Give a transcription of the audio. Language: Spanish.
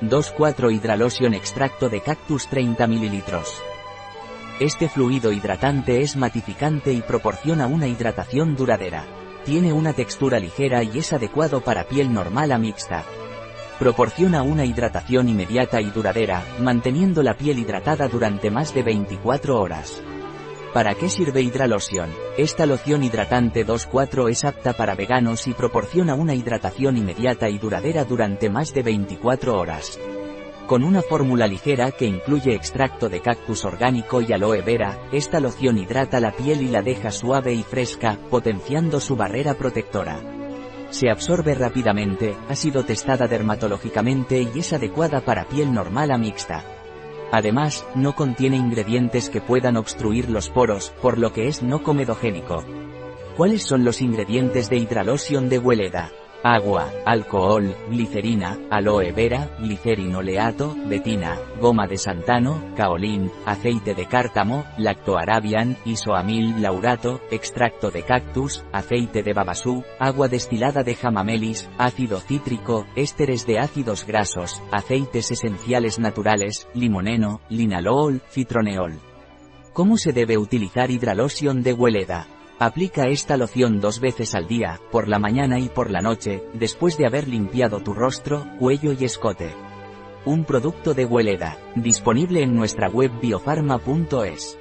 2,4 Hidralotion extracto de cactus 30 ml. Este fluido hidratante es matificante y proporciona una hidratación duradera. Tiene una textura ligera y es adecuado para piel normal a mixta. Proporciona una hidratación inmediata y duradera, manteniendo la piel hidratada durante más de 24 horas. ¿Para qué sirve Hidralotion? Esta loción hidratante 2.4 es apta para veganos y proporciona una hidratación inmediata y duradera durante más de 24 horas. Con una fórmula ligera que incluye extracto de cactus orgánico y aloe vera, esta loción hidrata la piel y la deja suave y fresca, potenciando su barrera protectora. Se absorbe rápidamente, ha sido testada dermatológicamente y es adecuada para piel normal a mixta. Además, no contiene ingredientes que puedan obstruir los poros, por lo que es no comedogénico. ¿Cuáles son los ingredientes de Hidralotion de Hueleda? Agua, alcohol, glicerina, aloe vera, glicerinoleato, betina, goma de santano, caolín, aceite de cártamo, lactoarabian, isoamil laurato, extracto de cactus, aceite de babasú, agua destilada de jamamelis, ácido cítrico, ésteres de ácidos grasos, aceites esenciales naturales, limoneno, linalool, citroneol. ¿Cómo se debe utilizar Hidralotion de Hueleda? Aplica esta loción dos veces al día, por la mañana y por la noche, después de haber limpiado tu rostro, cuello y escote. Un producto de Hueleda, disponible en nuestra web biofarma.es.